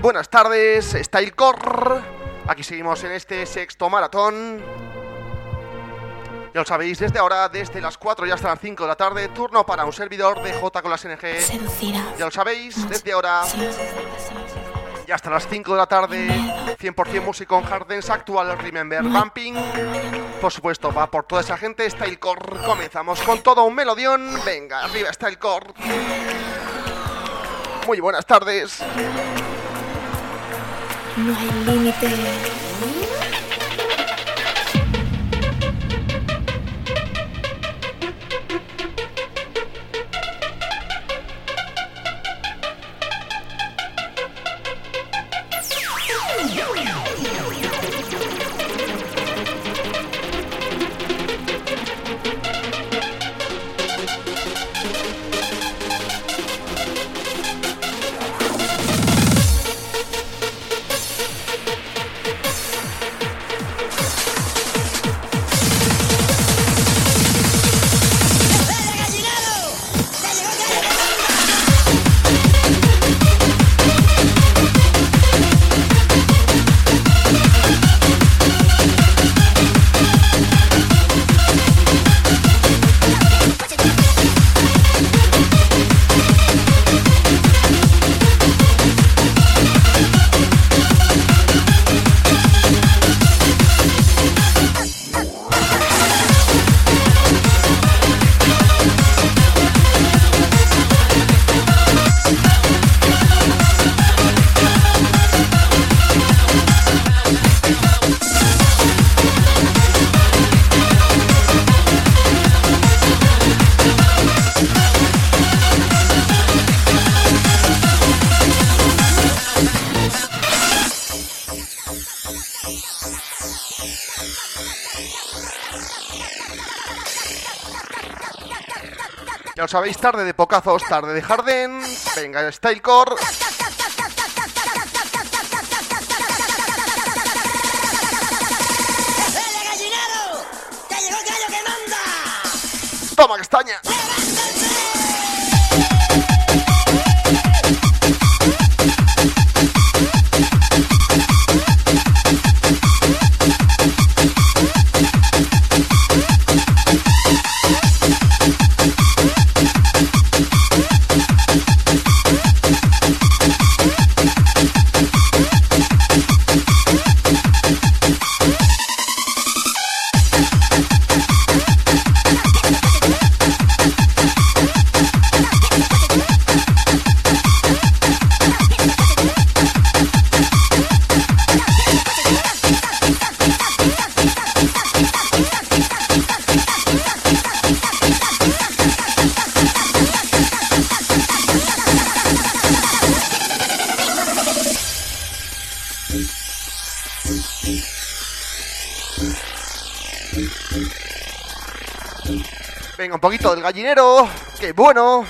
Buenas tardes, Stylecore. Aquí seguimos en este sexto maratón. Ya lo sabéis, desde ahora, desde las 4 y hasta las 5 de la tarde, turno para un servidor de J con las NG. Ya lo sabéis, desde ahora y hasta las 5 de la tarde, 100% música con Hardens actual, Remember Bumping. Por supuesto, va por toda esa gente, Stylecore. Comenzamos con todo un melodión. Venga, arriba Stylecore. Muy buenas tardes. No hay. Sabéis, tarde de pocazos, tarde de jardín. Venga, Stylecore. Un poquito del gallinero. ¡Qué bueno!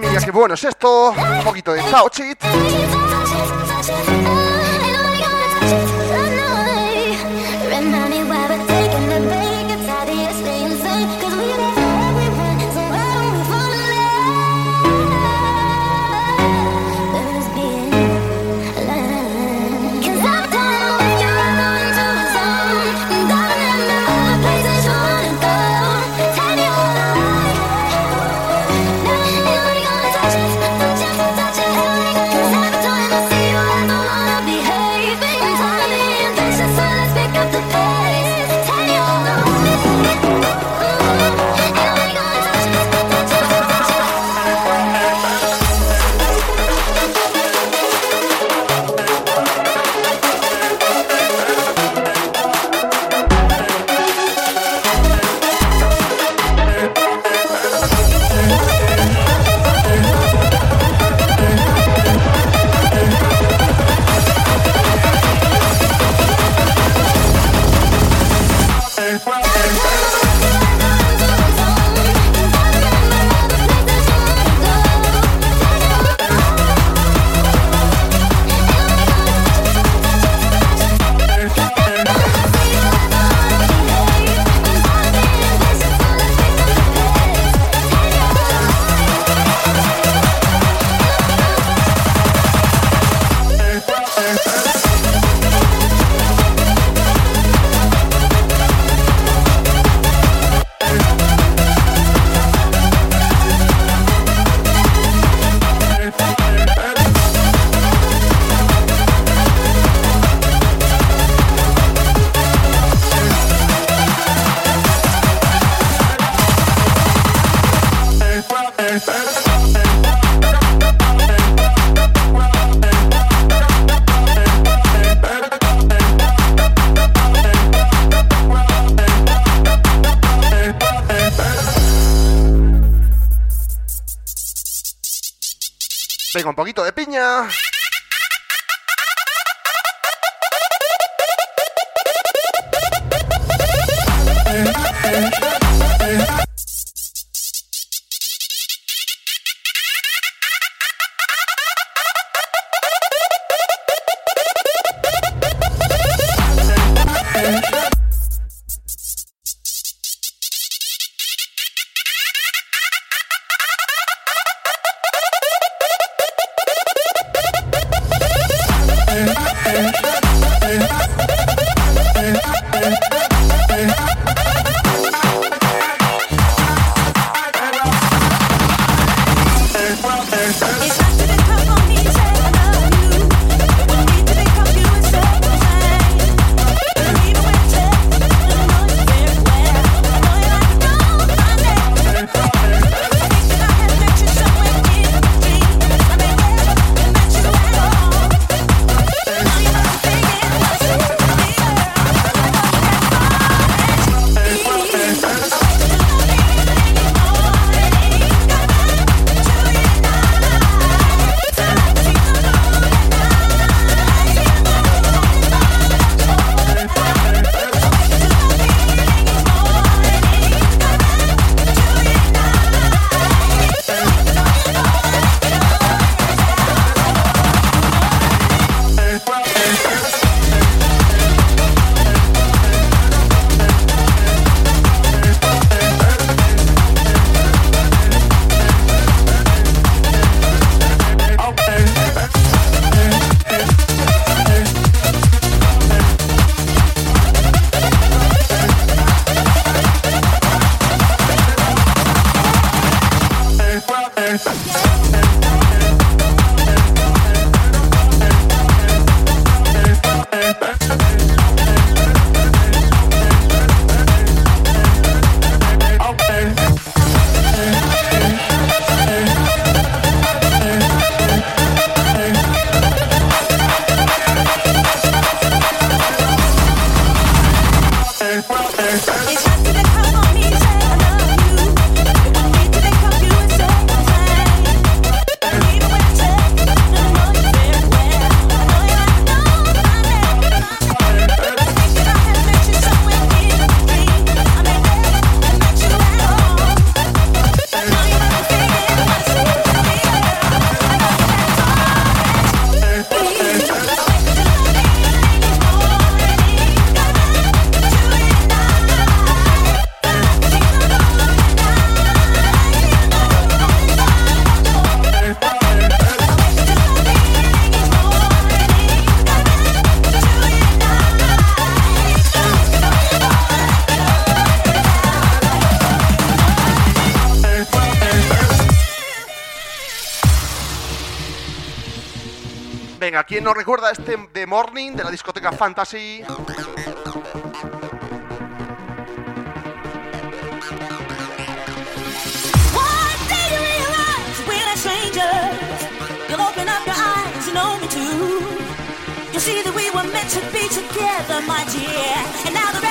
Qué bueno es esto. Un poquito de Chao Chit. ¿Quién nos recuerda este The Morning de la discoteca Fantasy? See that we were meant to be together, my dear. And now the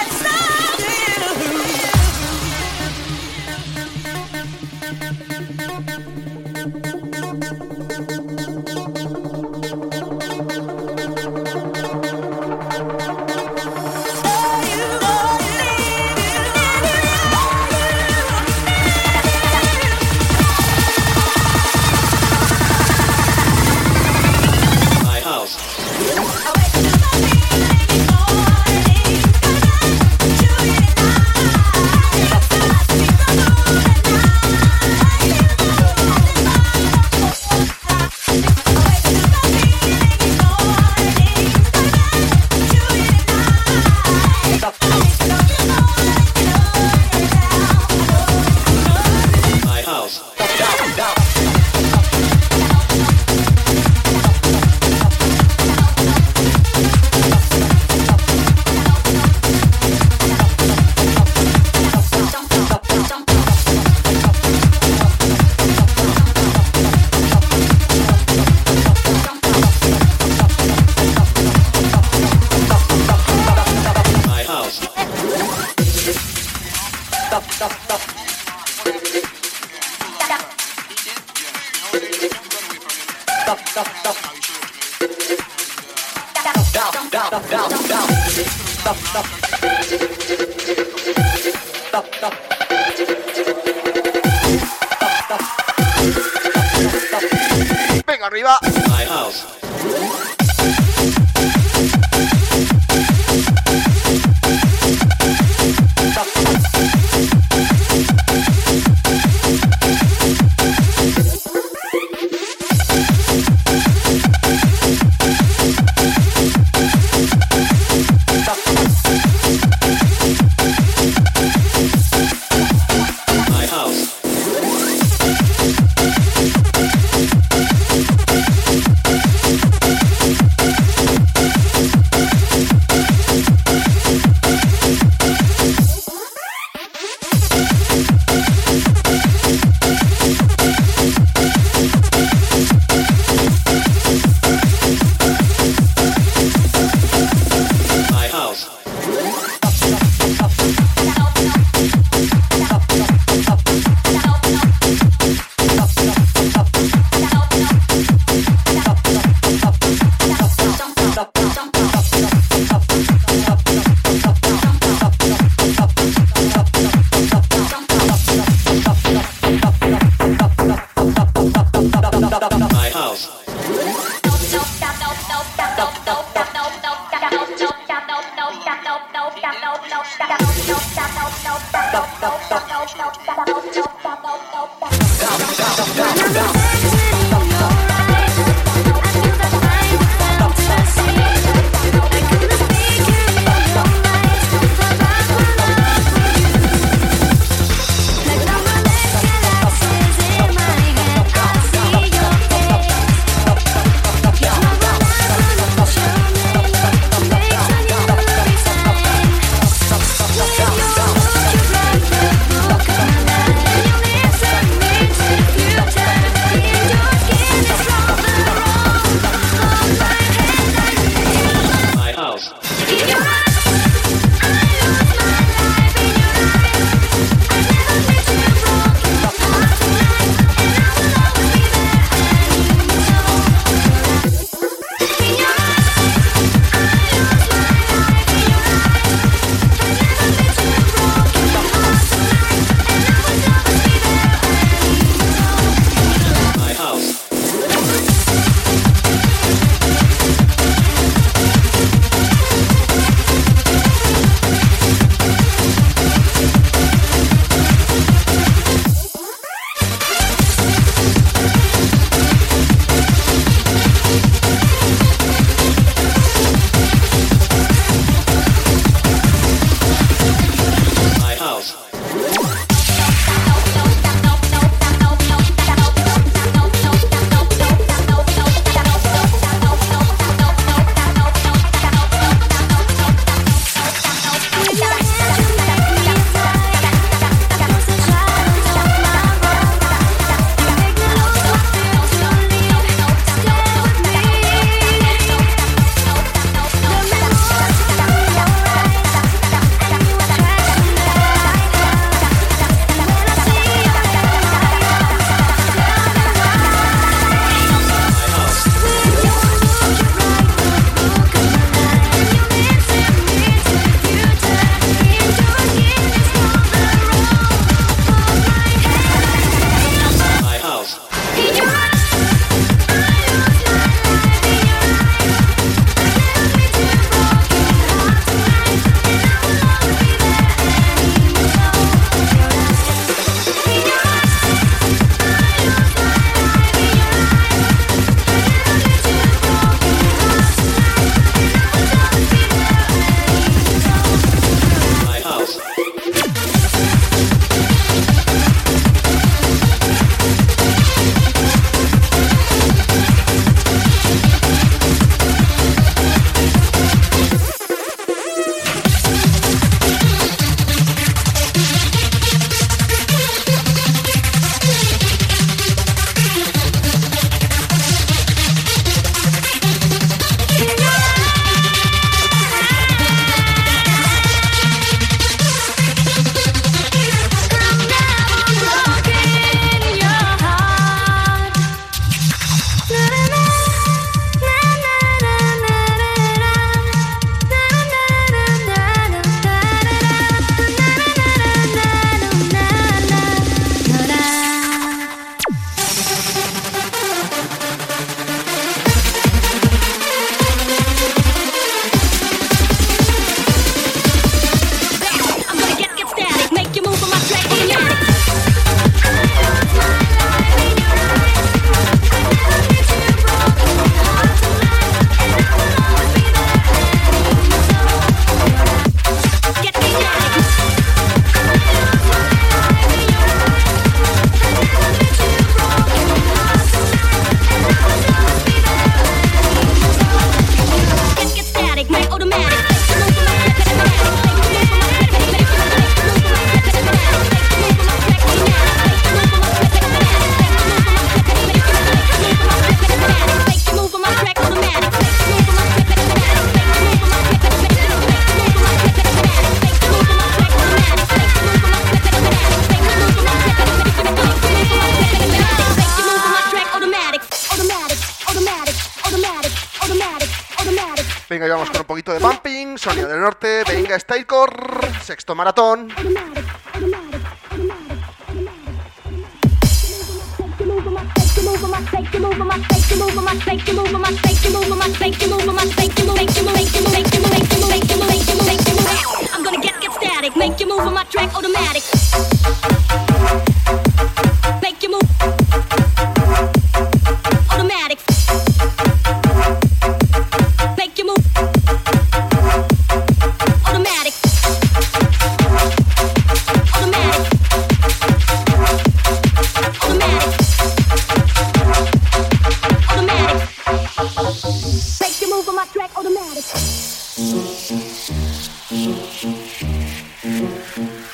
maratón.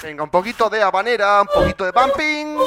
Venga, un poquito de habanera, un poquito de bumping.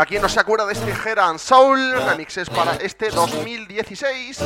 Venga, ¿quién no se acuerda de este Head and Soul? Remixes para este 2016.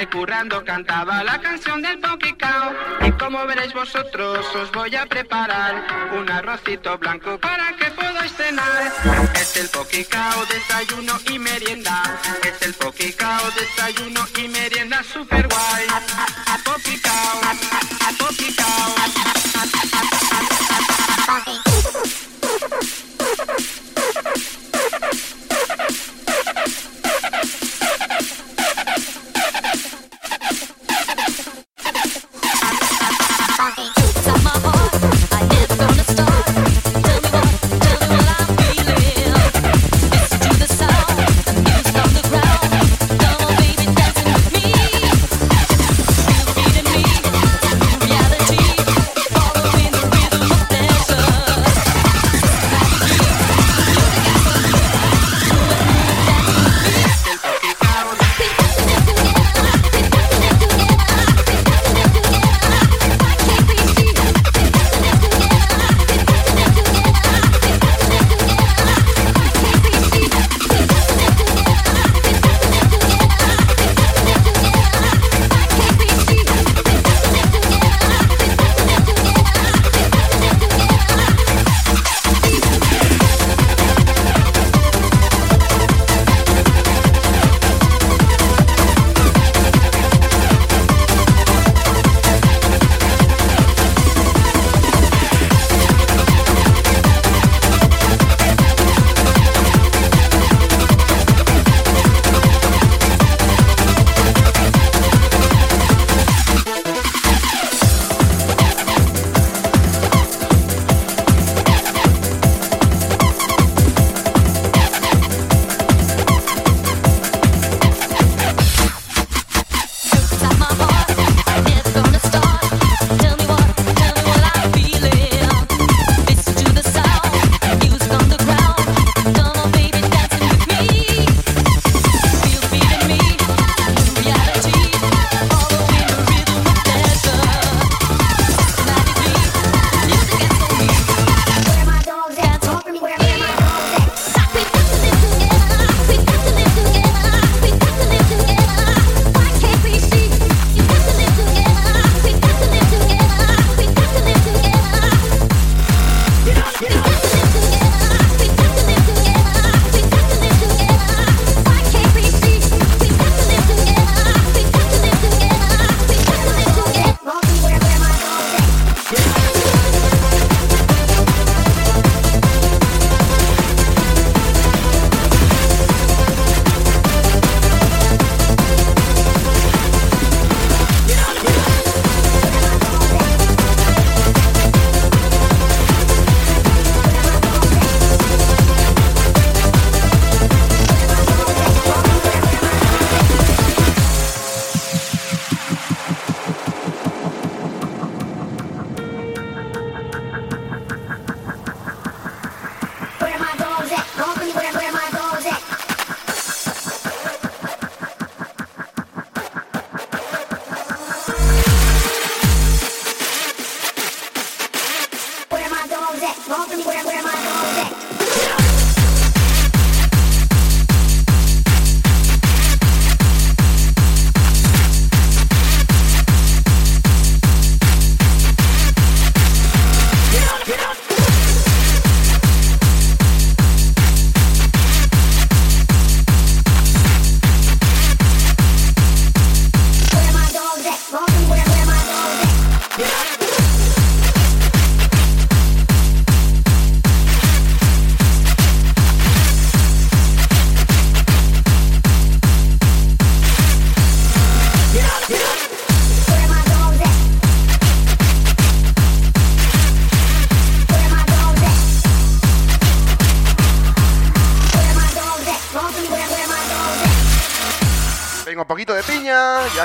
Que currando cantaba la canción del Pokicao. Y como veréis vosotros, os voy a preparar un arrocito blanco para que podáis cenar. Es el Pokicao, desayuno y merienda. Es el Pokicao, desayuno y merienda super guay. A, a,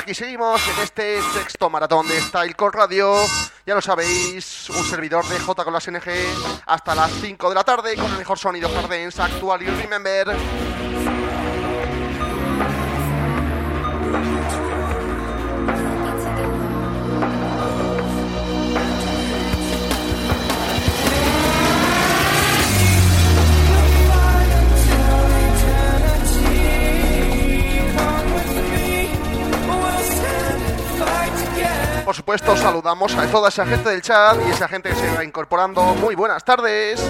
aquí seguimos en este sexto maratón de Style Core Radio. Ya lo sabéis, un servidor de J con las NG hasta las 5 de la tarde con el mejor sonido Hardens actual y remember. Por supuesto, saludamos a toda esa gente del chat y esa gente que se va incorporando. Muy buenas tardes.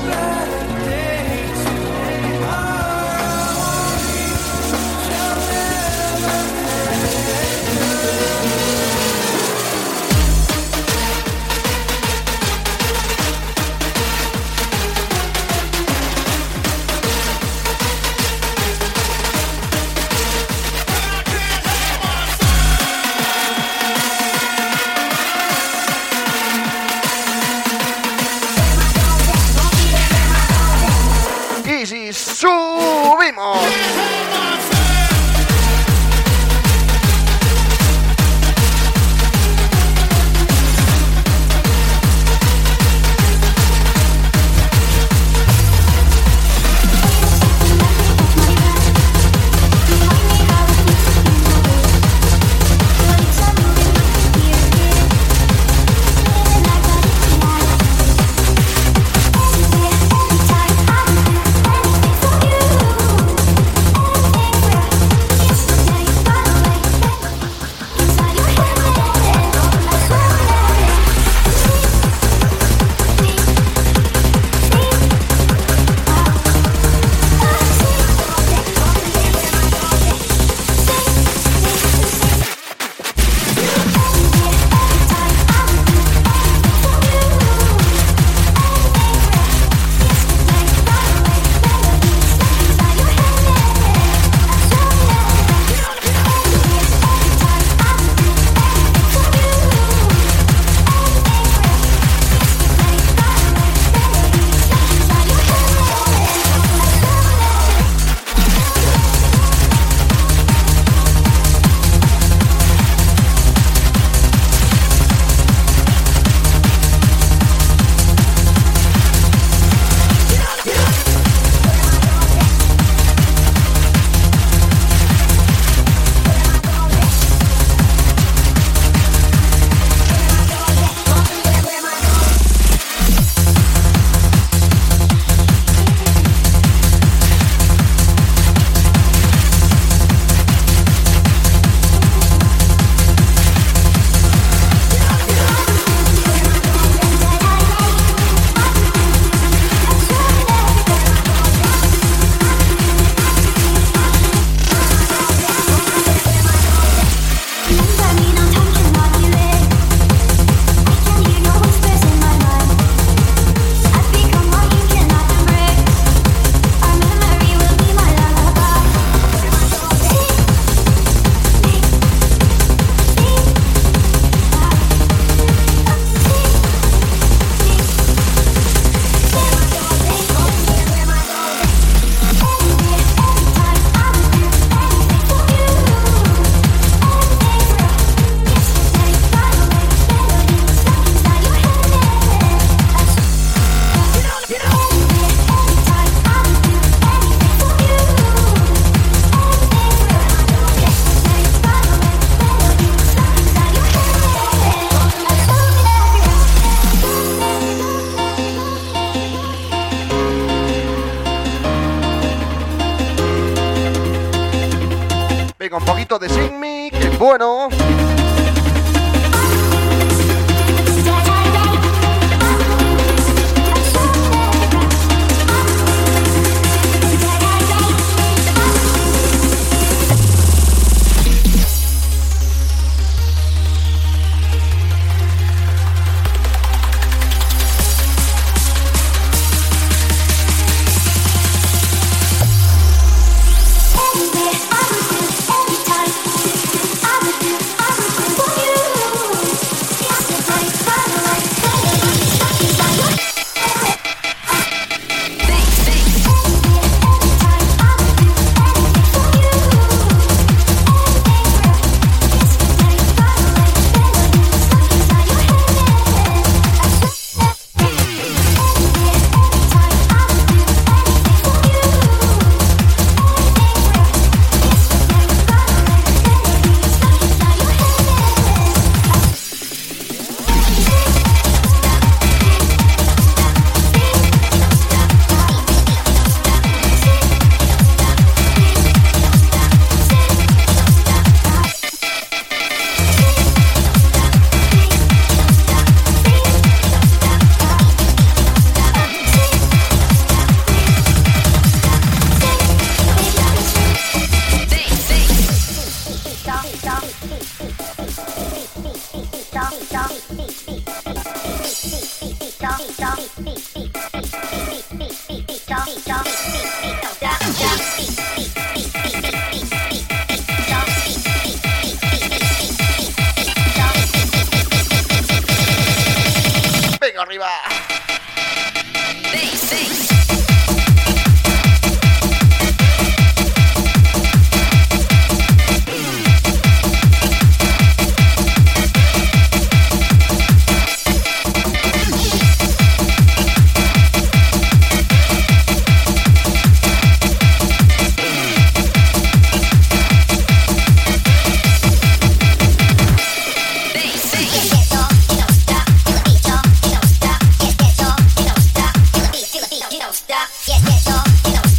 Y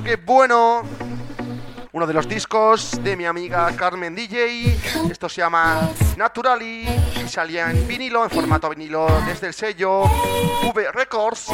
qué bueno. Uno de los discos de mi amiga Carmen DJ. Esto se llama Naturally. Y salía en vinilo, en formato vinilo, desde el sello V Records.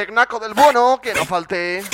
Tecnaco del bueno, que no falte.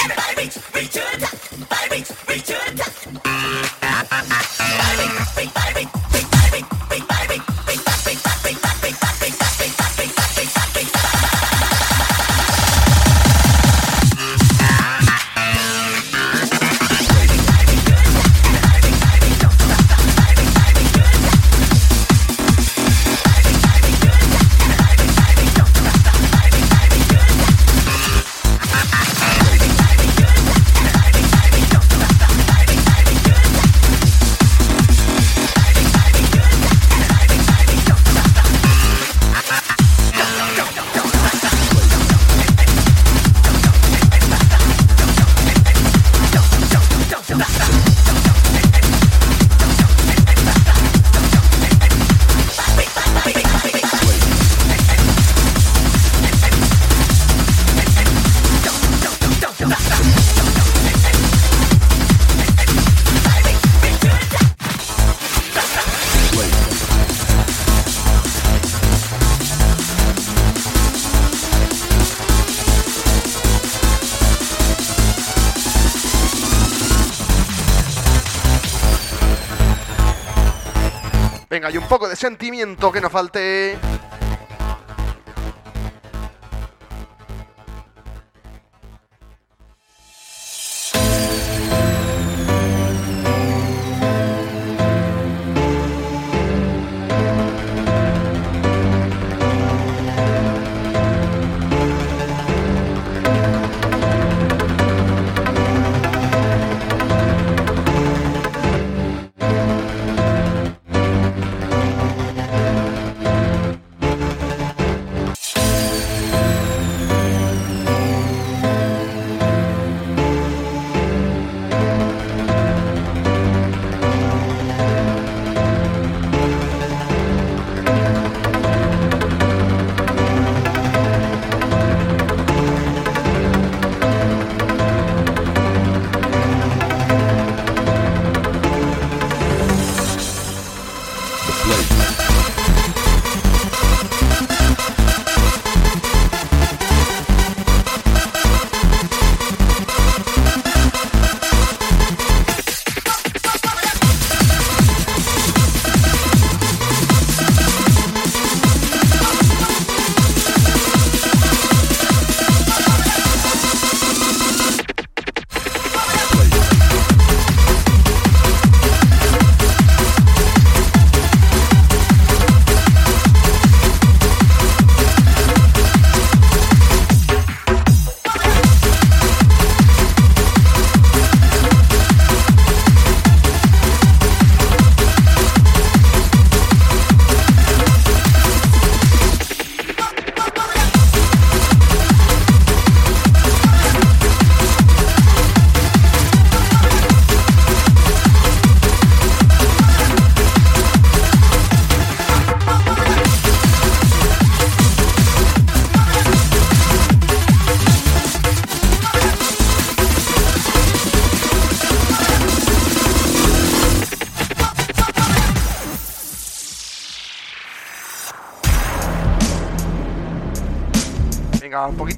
Venga, y un poco de sentimiento que no falte.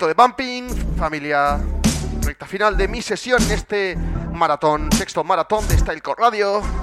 De bumping, familia. Recta final de mi sesión en este maratón, sexto maratón de Stylecore Radio.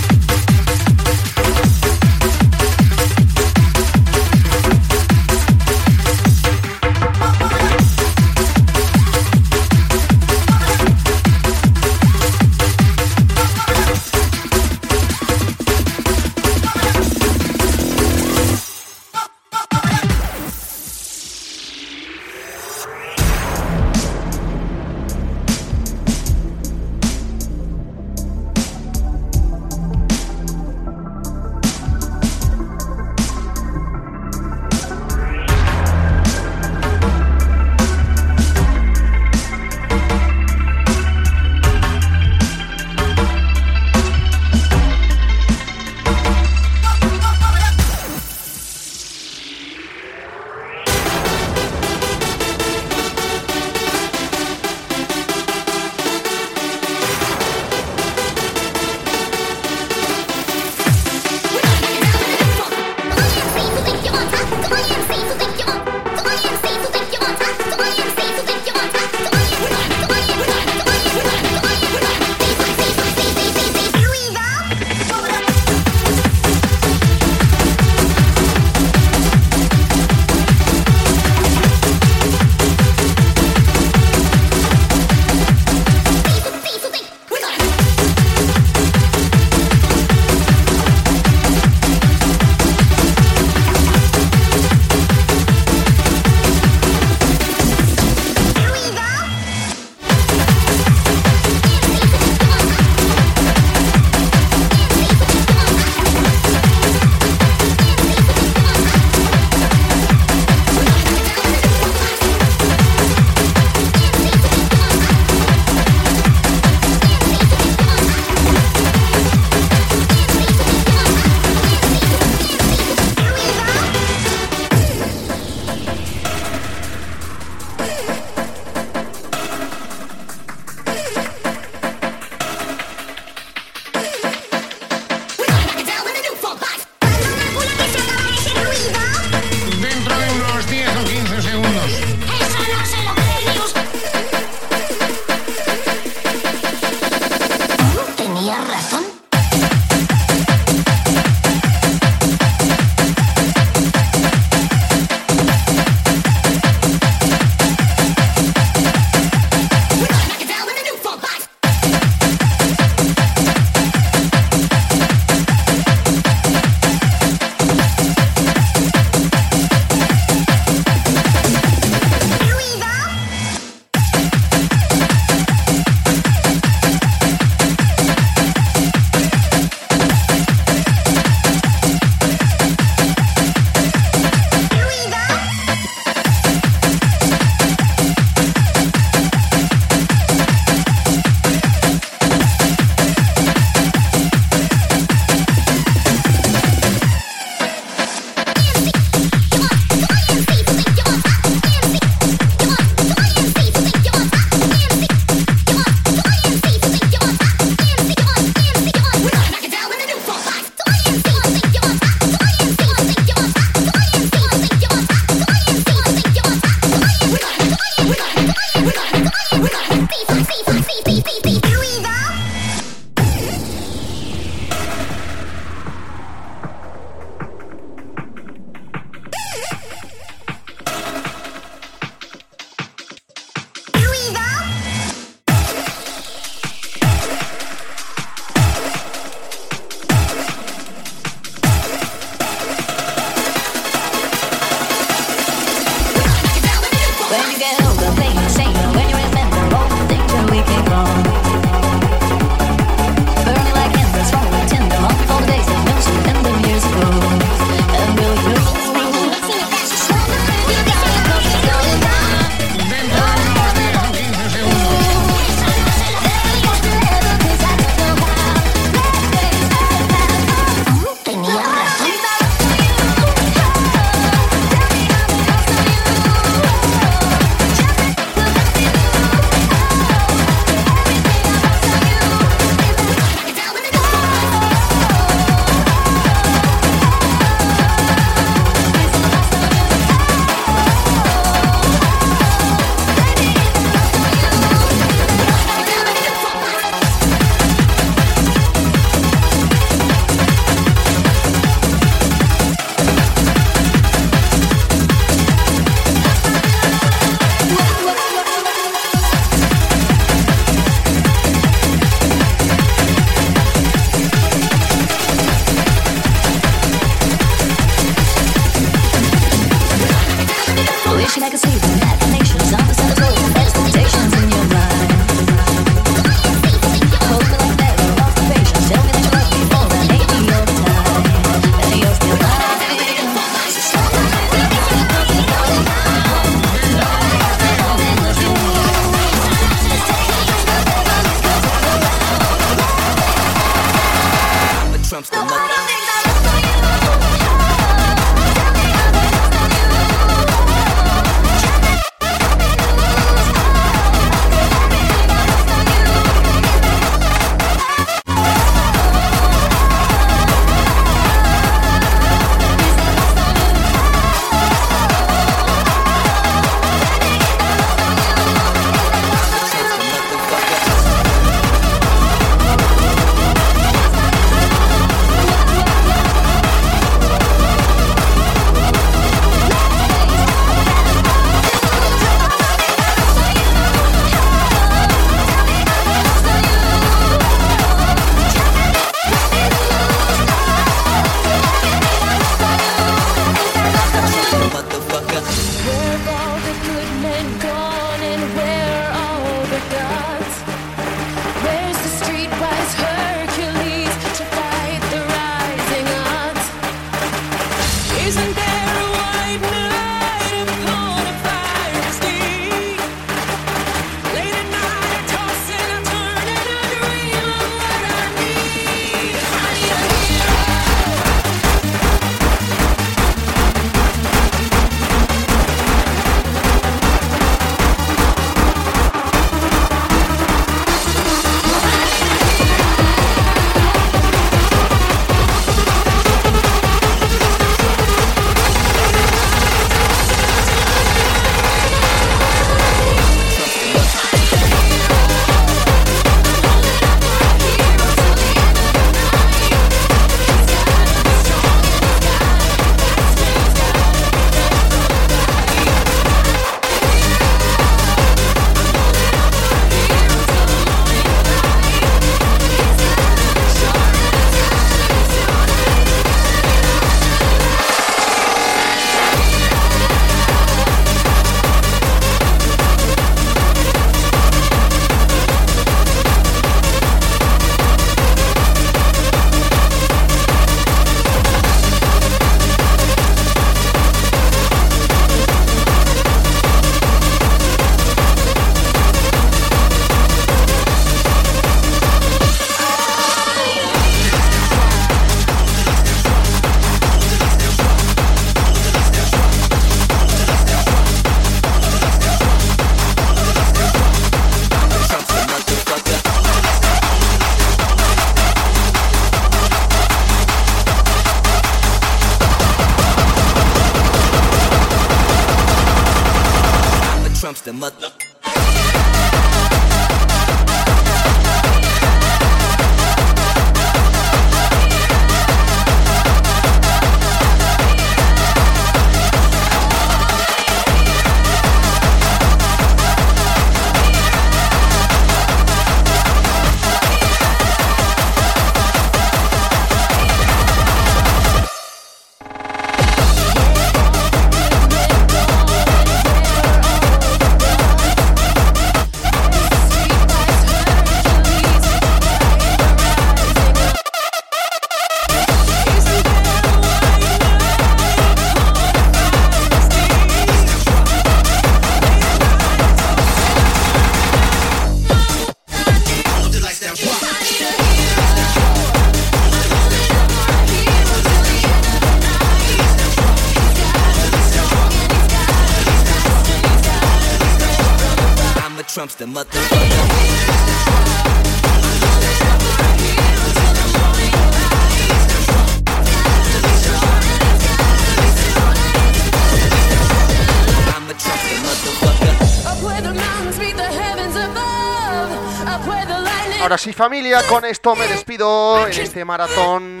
Where the lightning. Ahora sí, familia, con esto me despido en este maratón,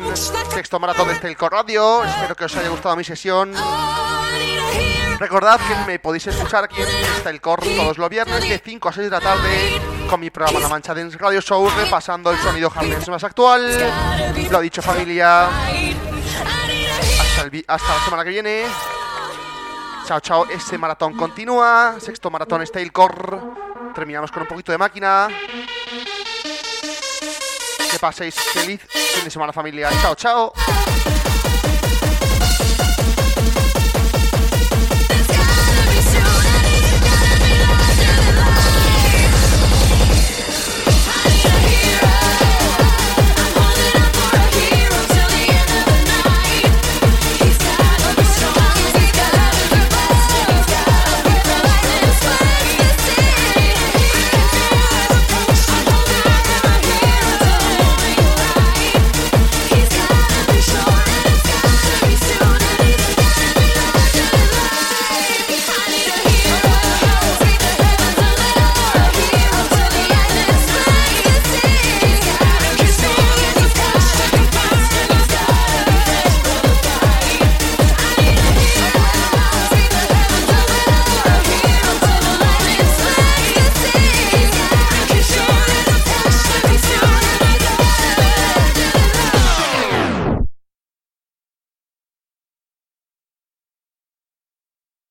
sexto maratón de Stelco Radio. Espero que os haya gustado mi sesión. Recordad que me podéis escuchar aquí en Stelcor todos los viernes de 5 a 6 de la tarde con mi programa La Mancha Dance Radio Show repasando el sonido hardness más actual. Lo dicho, familia. Hasta, el la semana que viene. Chao, chao. Este maratón continúa. Sexto maratón Stylecore. Terminamos con un poquito de máquina. Que paséis feliz fin de semana, familia. Chao, chao.